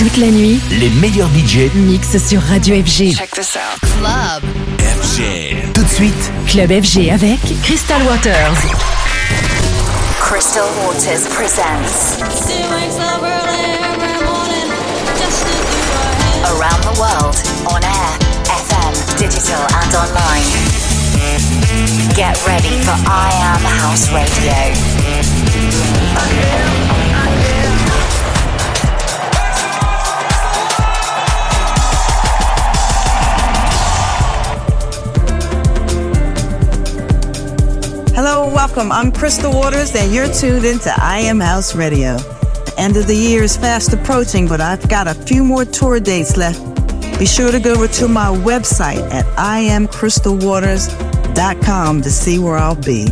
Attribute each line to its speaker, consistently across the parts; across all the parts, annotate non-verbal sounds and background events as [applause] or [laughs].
Speaker 1: Toute la nuit, les
Speaker 2: meilleurs
Speaker 3: budgets
Speaker 1: mixent sur Radio FG.
Speaker 4: Check this out. Club.
Speaker 2: FG. Tout de
Speaker 3: suite, Club
Speaker 1: FG avec Crystal Waters.
Speaker 5: Crystal Waters presents Around the World on air, FM, digital and online. Get ready for I Am House Radio.
Speaker 6: Hello, welcome. I'm Crystal Waters, and you're tuned into I Am House Radio. The end of the year is fast approaching, but I've got a few more tour dates left. Be sure to go over to my website at iamcrystalwaters.com to see where I'll be.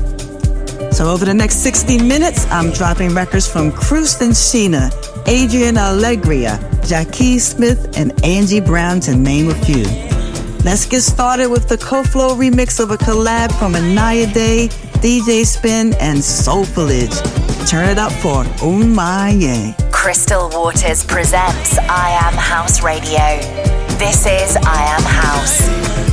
Speaker 6: So over the next 60 minutes, I'm dropping records from Krustin Sheena, Adrian Allegria, Jackie Smith, and Angie Brown, to name a few. Let's get started with the CoFlow remix of a collab from Inaya Day, DJ Spin, and Soulfulage. Turn it up for oh Umaye.
Speaker 5: Crystal Waters presents I Am House Radio. This is I Am House.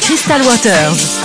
Speaker 3: Crystal Waters.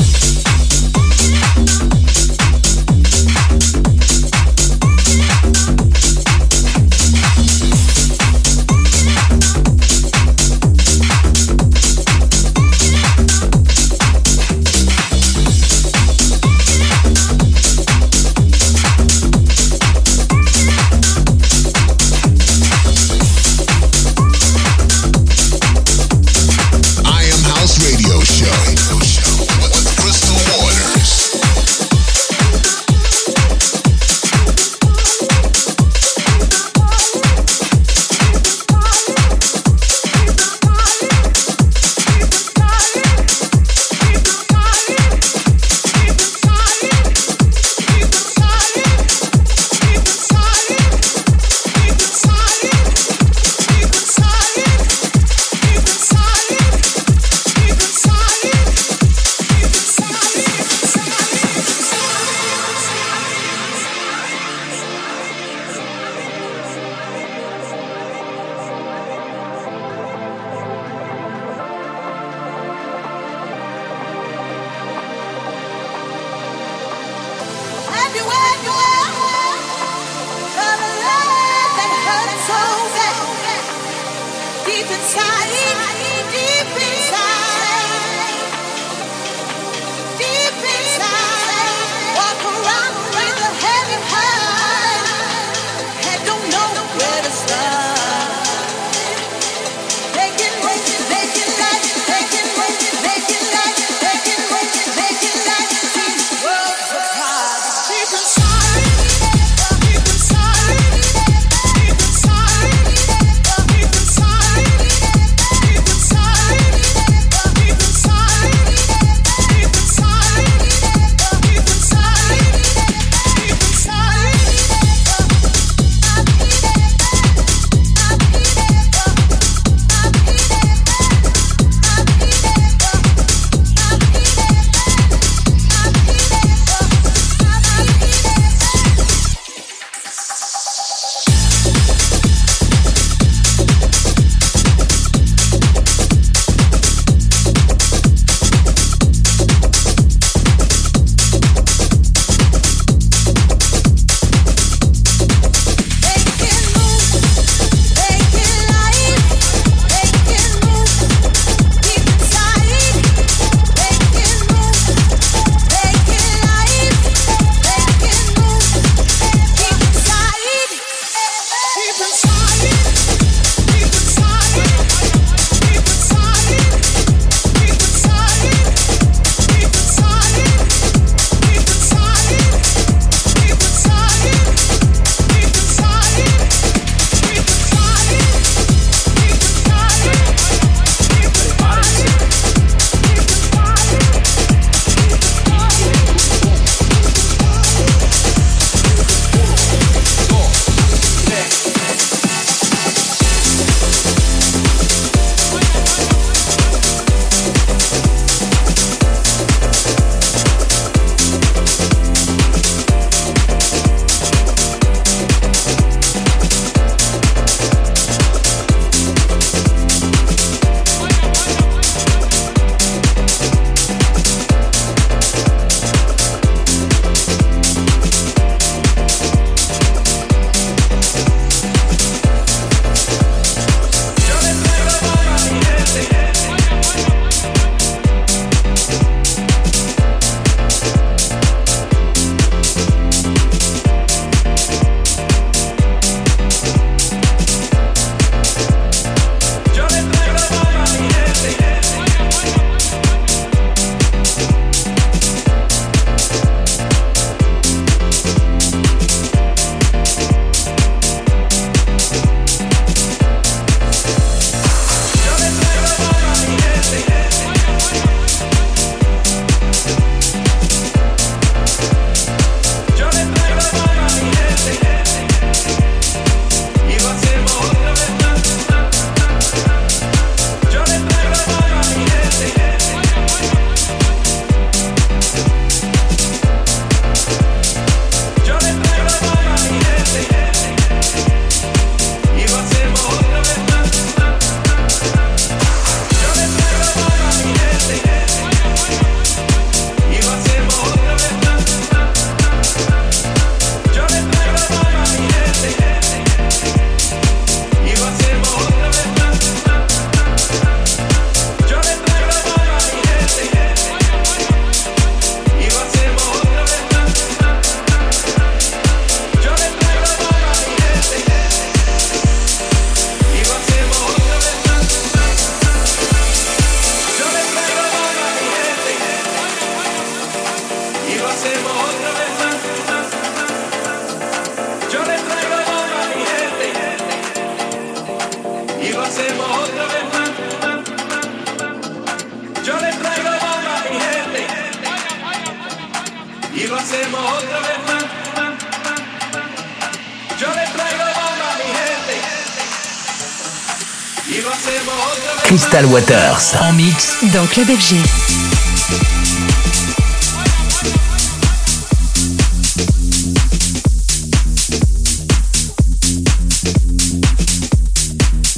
Speaker 3: Dans Club FG.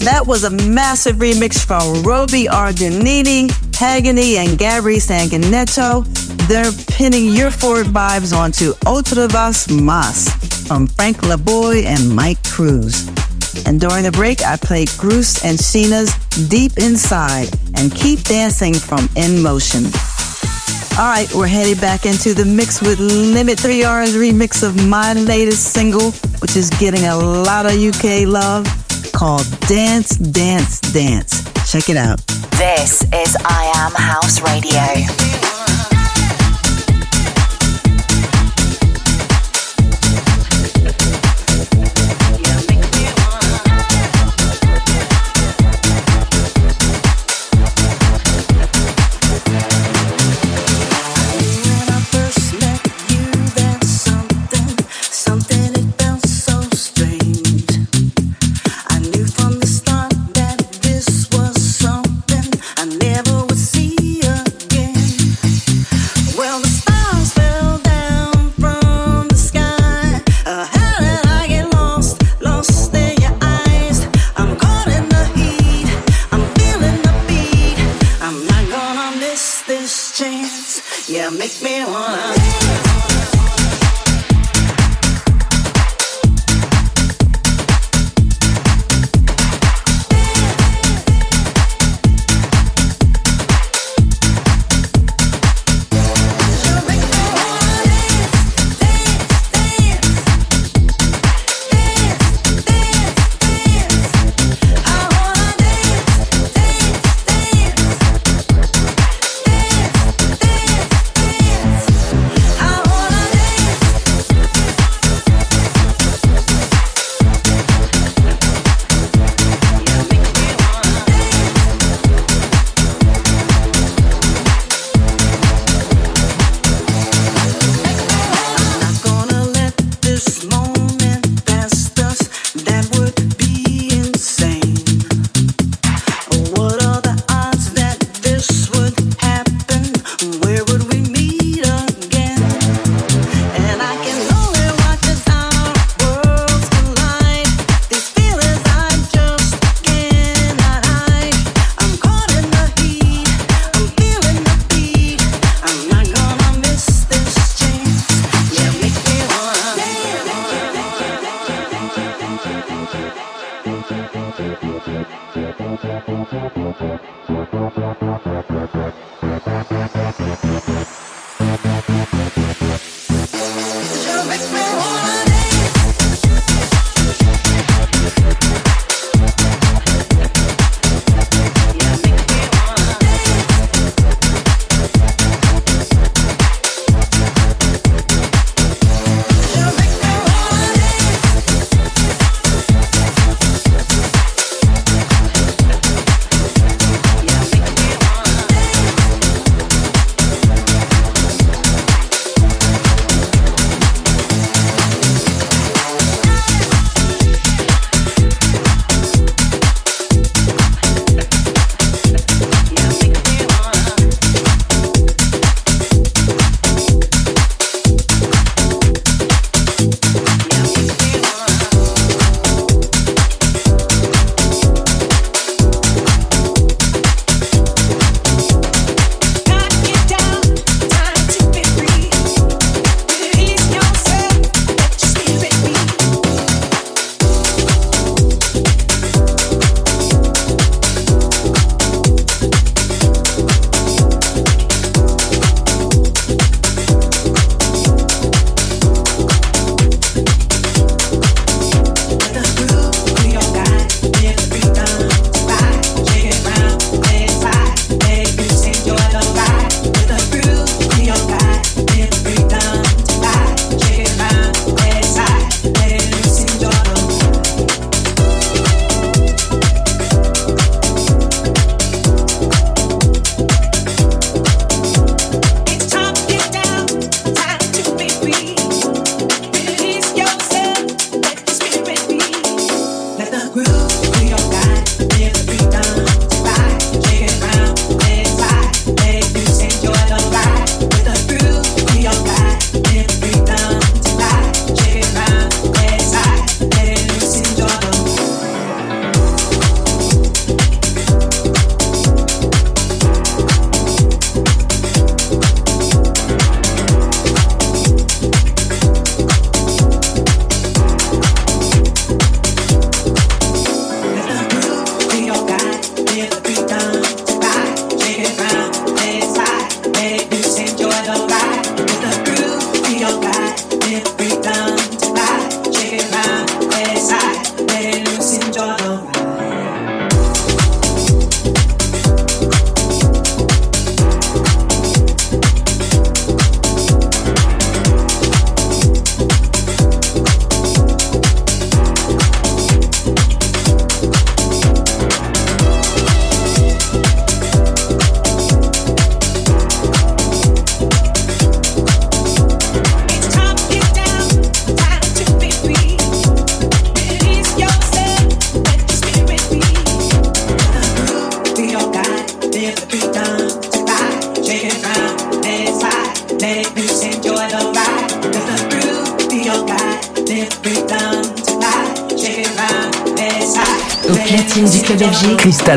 Speaker 6: That was a massive remix from Roby Argenini, Pagani, and Gabri Sanguinetto. They're pinning your forward vibes onto Otra Vez Mas from Frank LaBoy and Mike Cruz. And during the break, I played Gruce and Sheena's Deep Inside and Keep Dancing from In Motion. All right, we're headed back into the mix with Limit 3R's remix of my latest single, which is getting a lot of UK love called Dance, Dance, Dance. Check it out.
Speaker 5: This is I Am House
Speaker 7: Radio.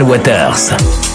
Speaker 3: Waters.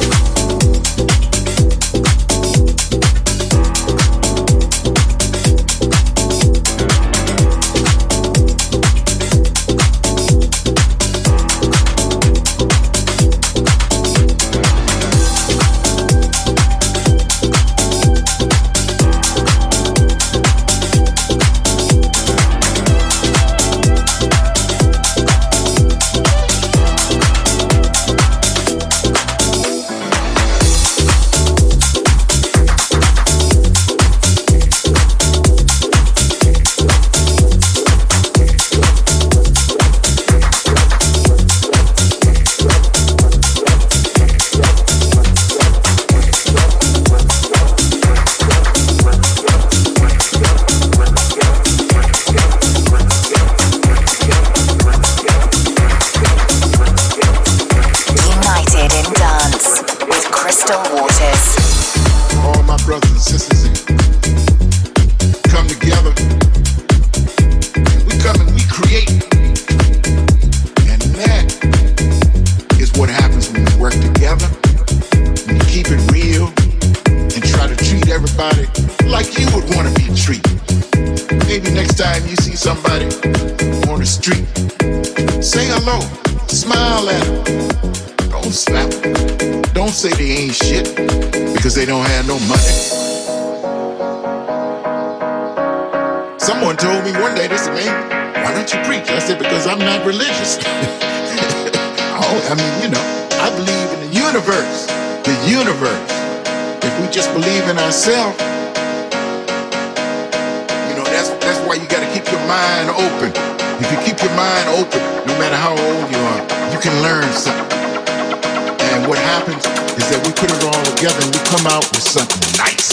Speaker 8: street. Say hello, smile at them. Don't slap. Don't say they ain't shit because they don't have no money. Someone told me one day, they said, man, why don't you preach? I said, because I'm not religious. [laughs] oh, I mean, you know, I believe in the universe. The universe. If we just believe in ourselves, you know, that's, that's why you got to keep your mind open. If you keep your mind open, no matter how old you are, you can learn something. And what happens is that we put it all together and we come out with something nice.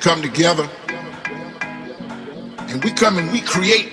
Speaker 8: come together. And we come and we create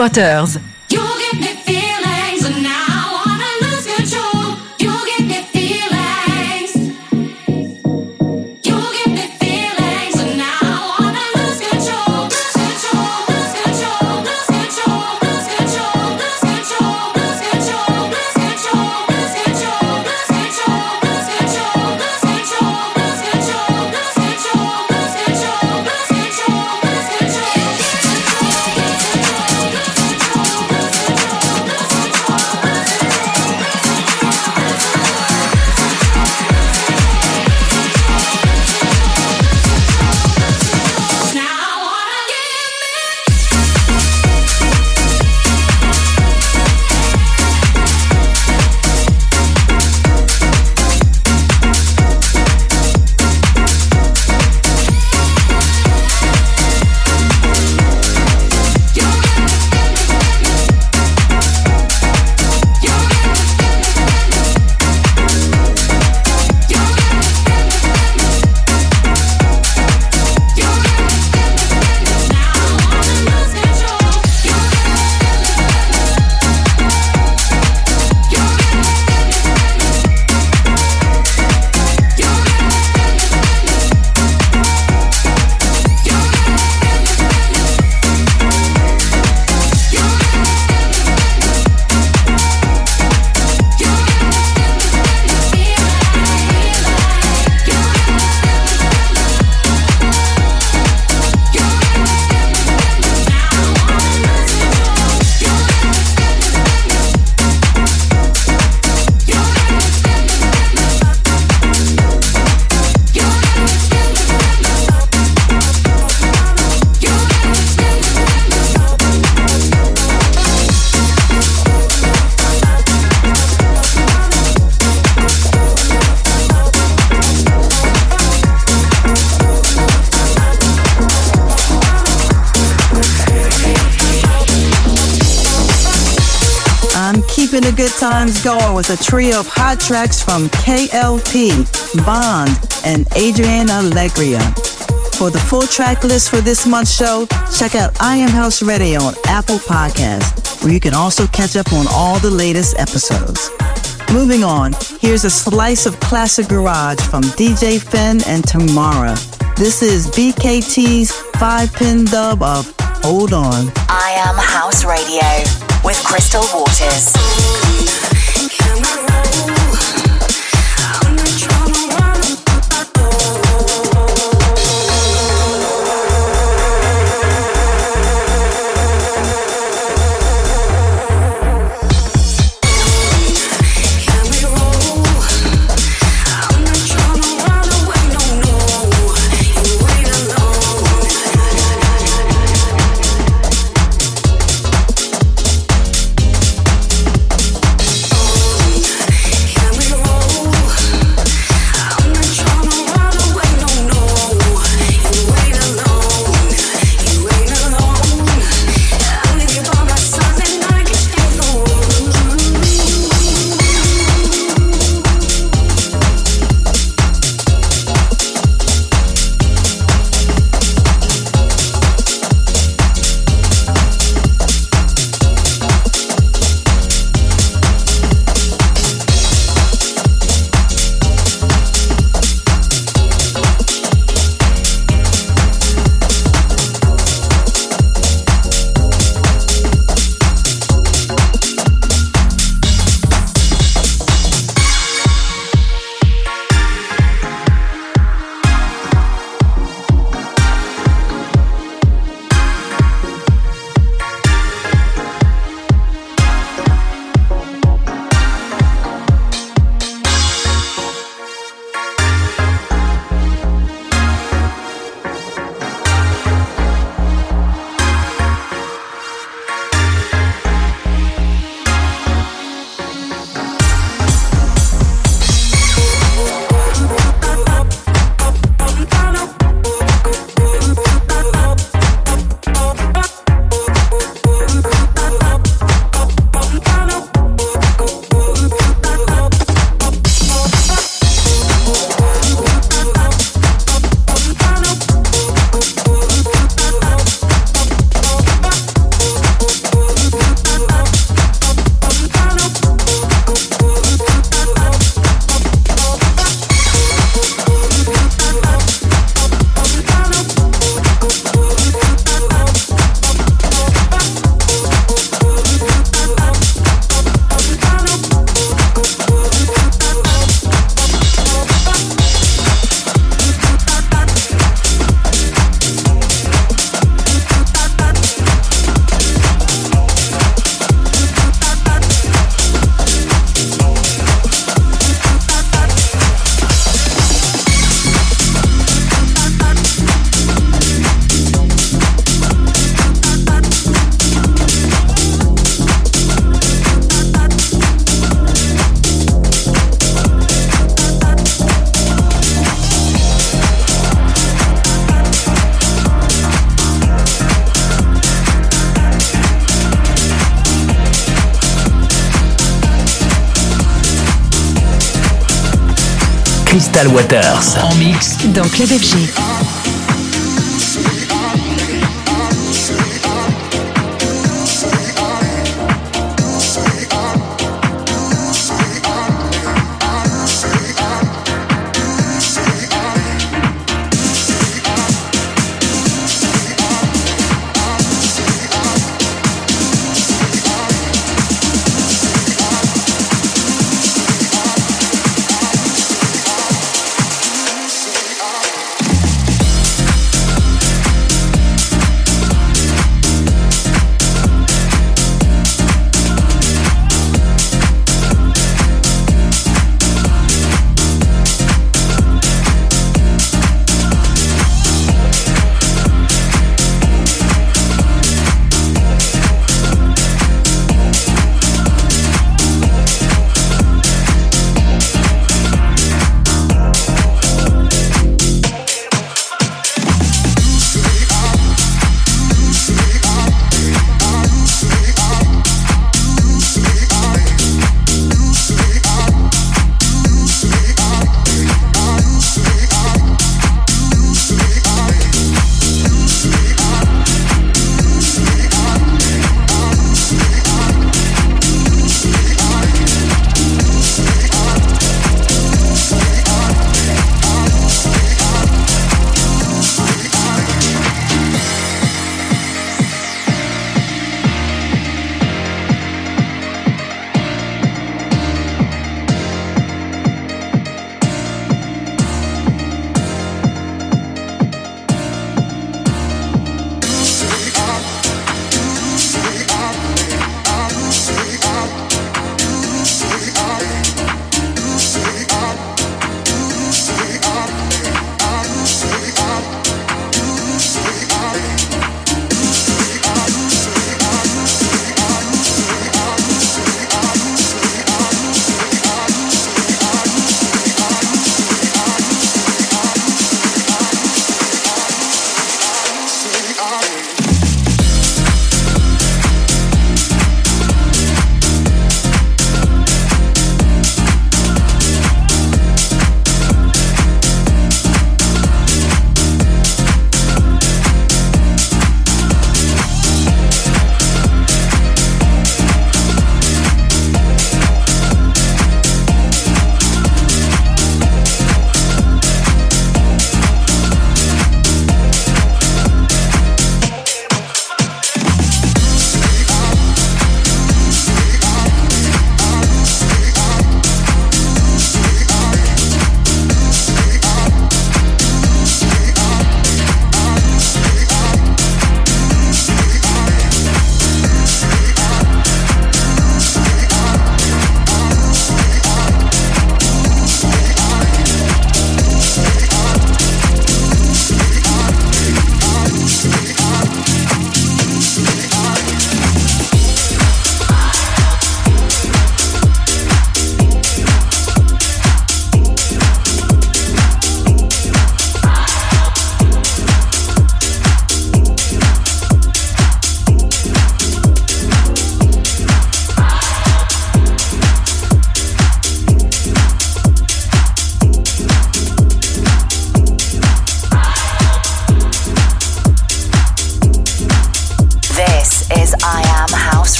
Speaker 9: Waters.
Speaker 6: Times going was a trio of hot tracks from KLP, Bond, and Adriana Alegria. For the full track list for this month's show, check out I Am House Radio on Apple Podcasts, where you can also catch up on all the latest episodes. Moving on, here's a slice of classic garage from DJ Finn and Tamara. This is BKT's five pin dub of Hold On.
Speaker 5: I Am House Radio with Crystal Waters.
Speaker 3: Crystal Waters en mix
Speaker 9: dans Club FG.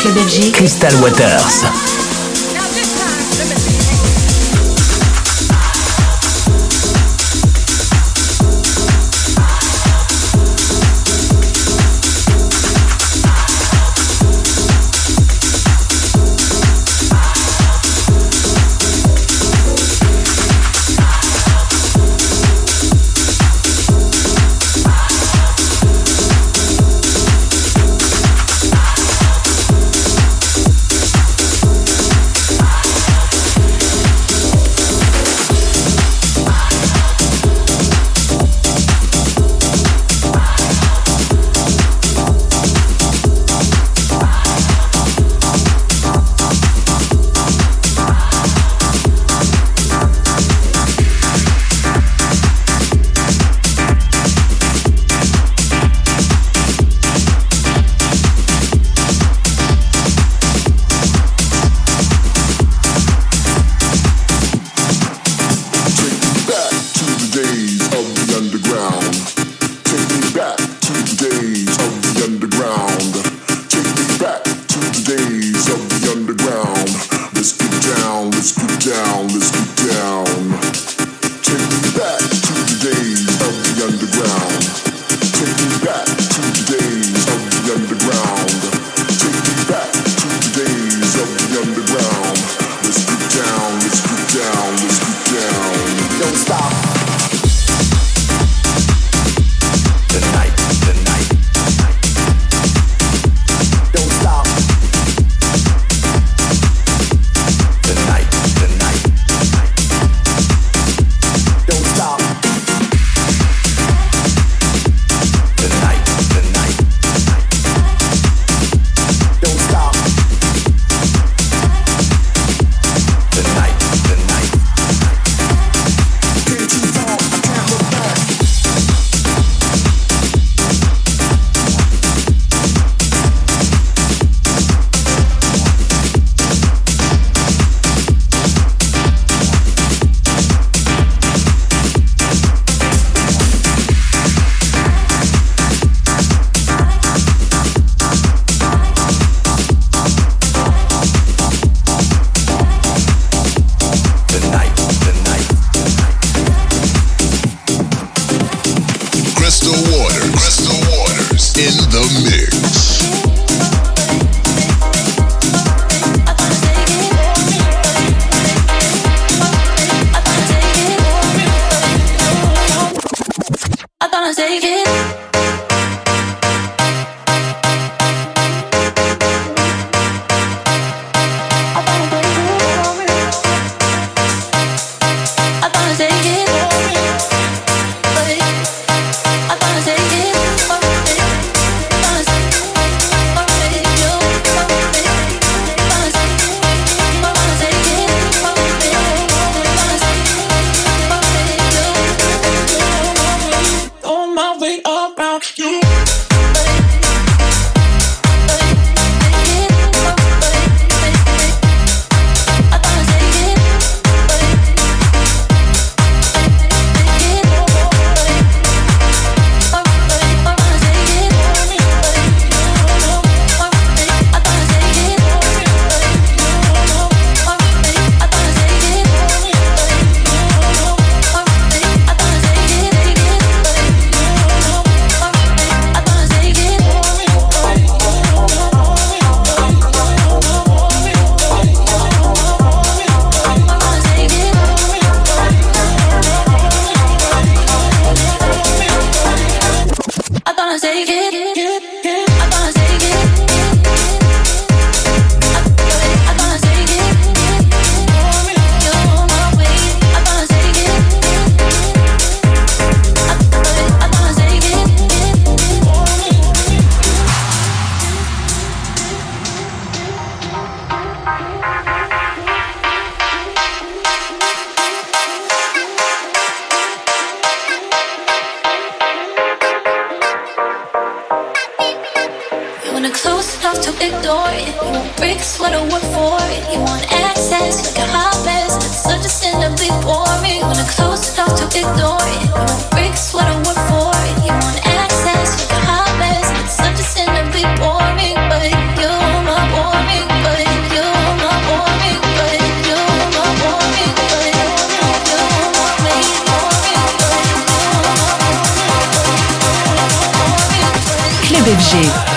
Speaker 9: Platine du club FG.
Speaker 3: Crystal Waters.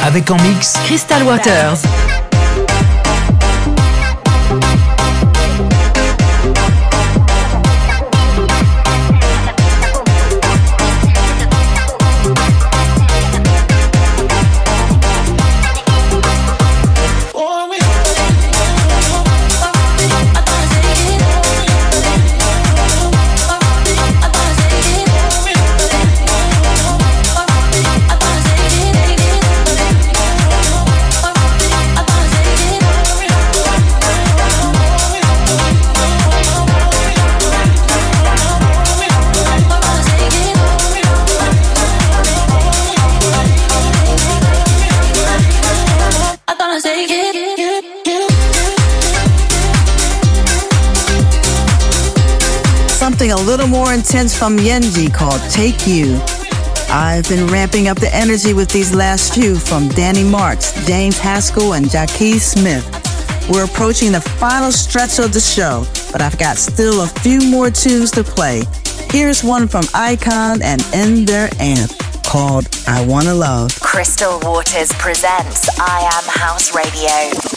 Speaker 3: Avec en mix Crystal Waters.
Speaker 6: Something a little more intense from Yenji called Take You. I've been ramping up the energy with these last few from Danny Marks, James Haskell, and Jackie Smith. We're approaching the final stretch of the show, but I've got still a few more tunes to play. Here's one from Icon and In Their Amp called I Wanna Love.
Speaker 5: Crystal Waters presents I Am House Radio.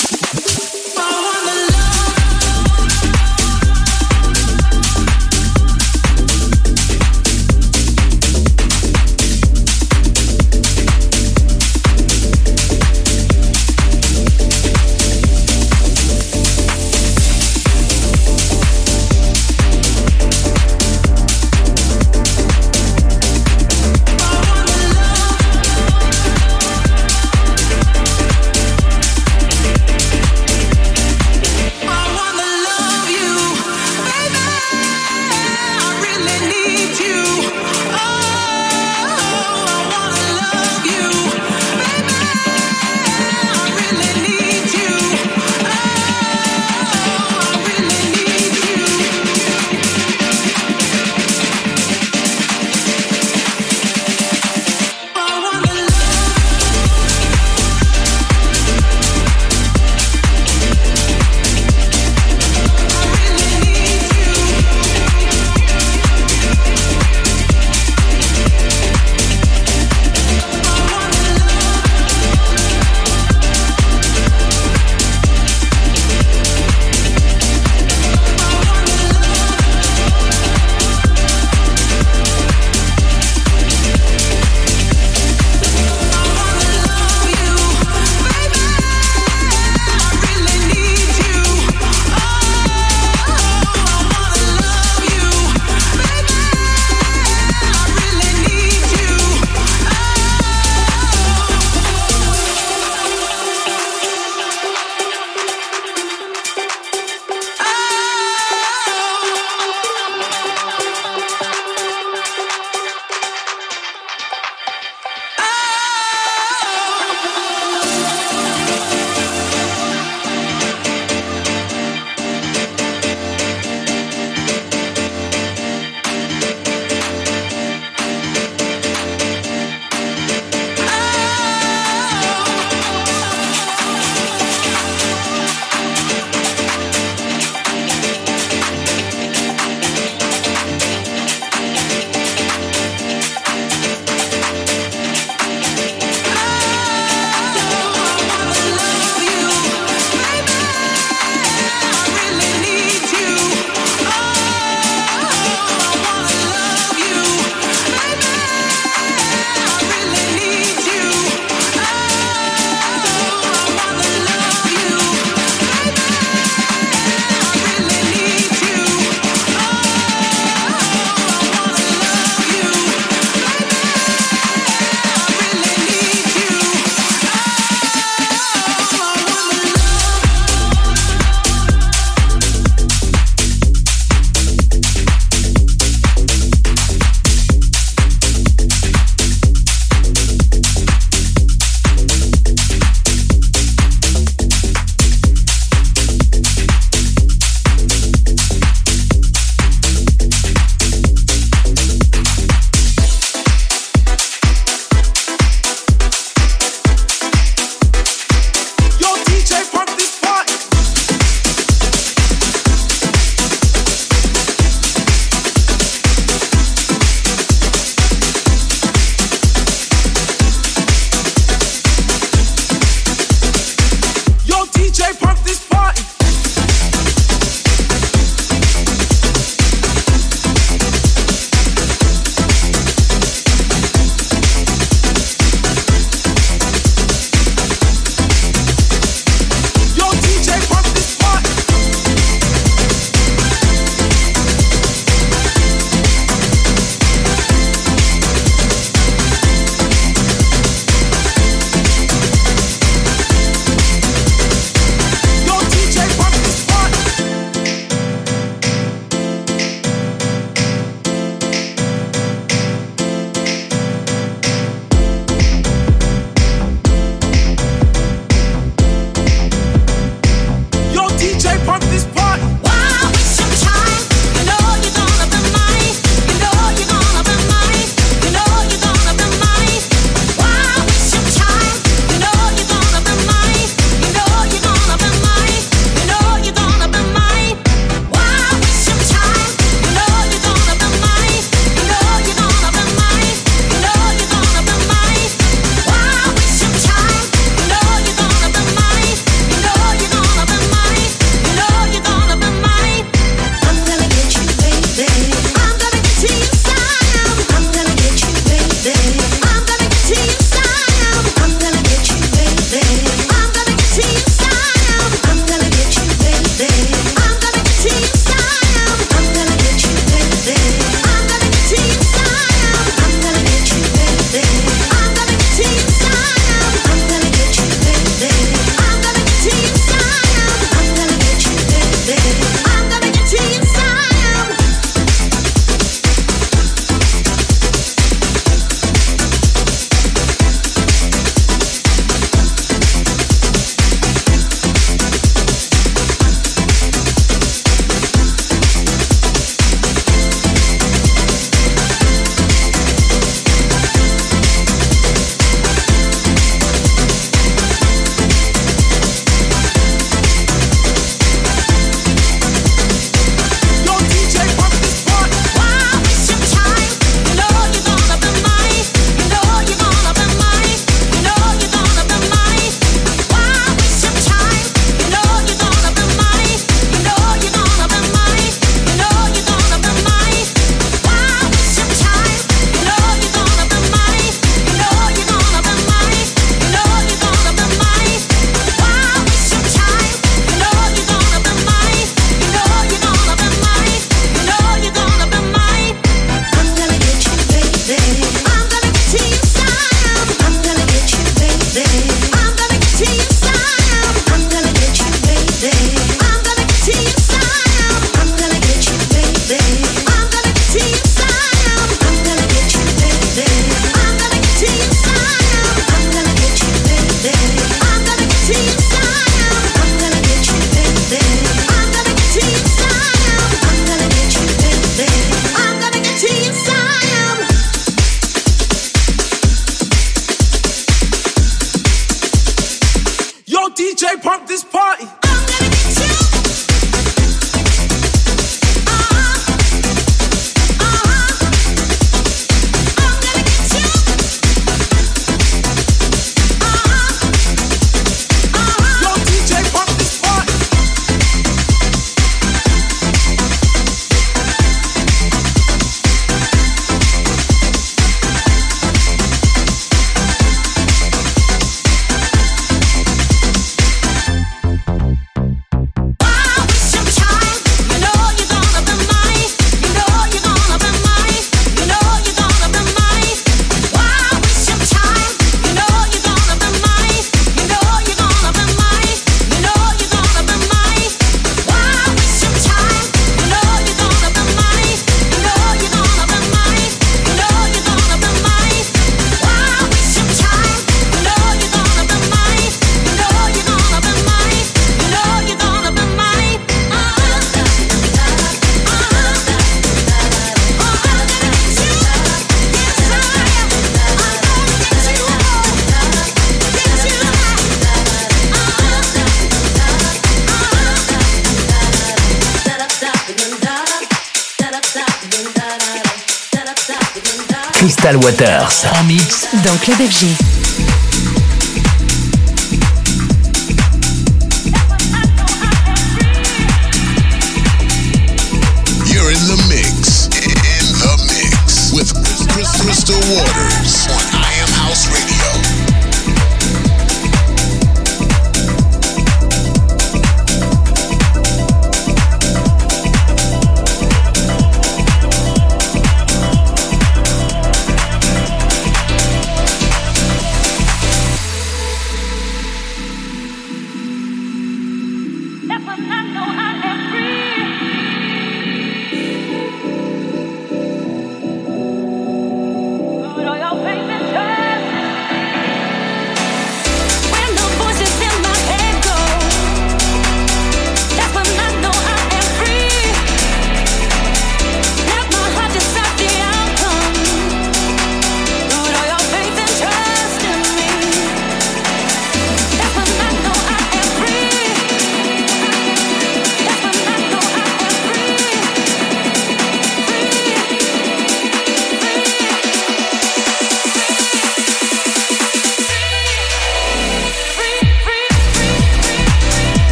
Speaker 3: Crystal Waters en mix
Speaker 9: dans Club FG.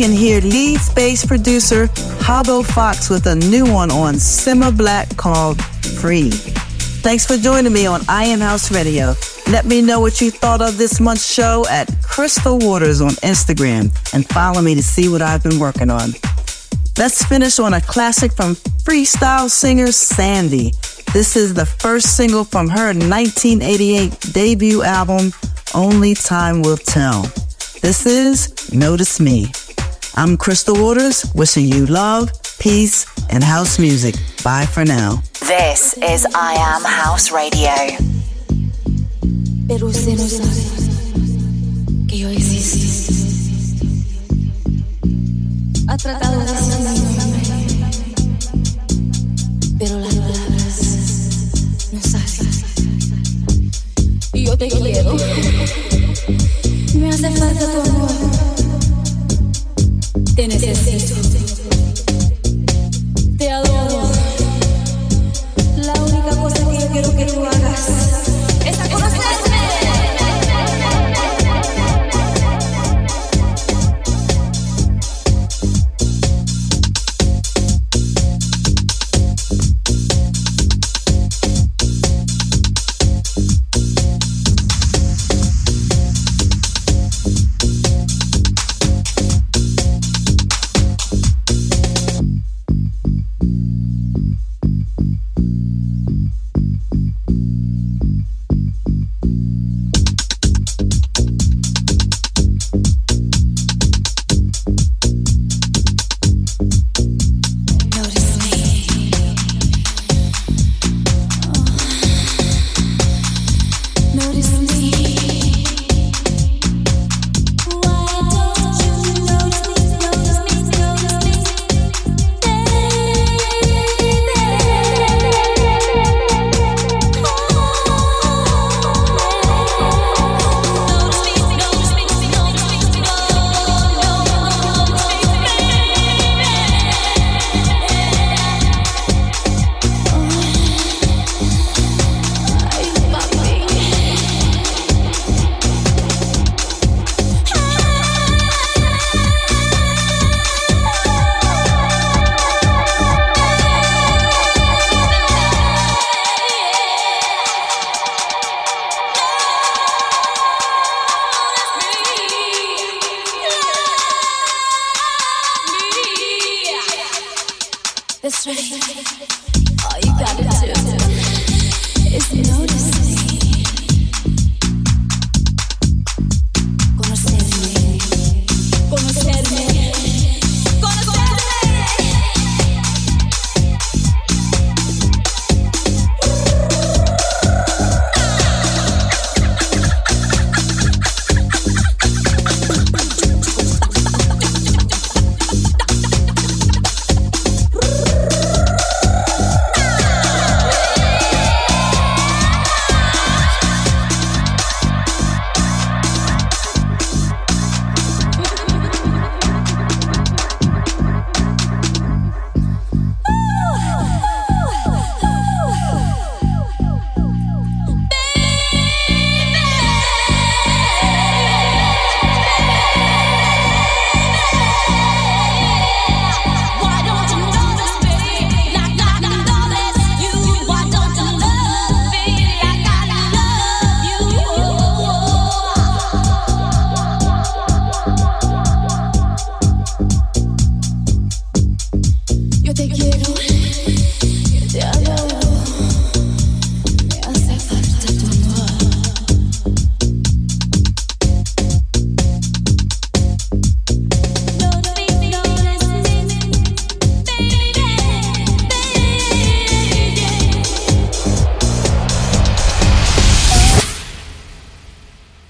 Speaker 6: Can hear lead space producer Habo Fox with a new one on Simma Black called Free. Thanks for joining me on I Am House Radio. Let me know what you thought of this month's show at Crystal Waters on Instagram and follow me to see what I've been working on. Let's finish on a classic from freestyle singer Sandee. This is the first single from her 1988 debut album, Only Time Will Tell. This is Notice Me. I'm Crystal Waters, wishing you love, peace, and house music. Bye for now.
Speaker 5: This is I Am House Radio.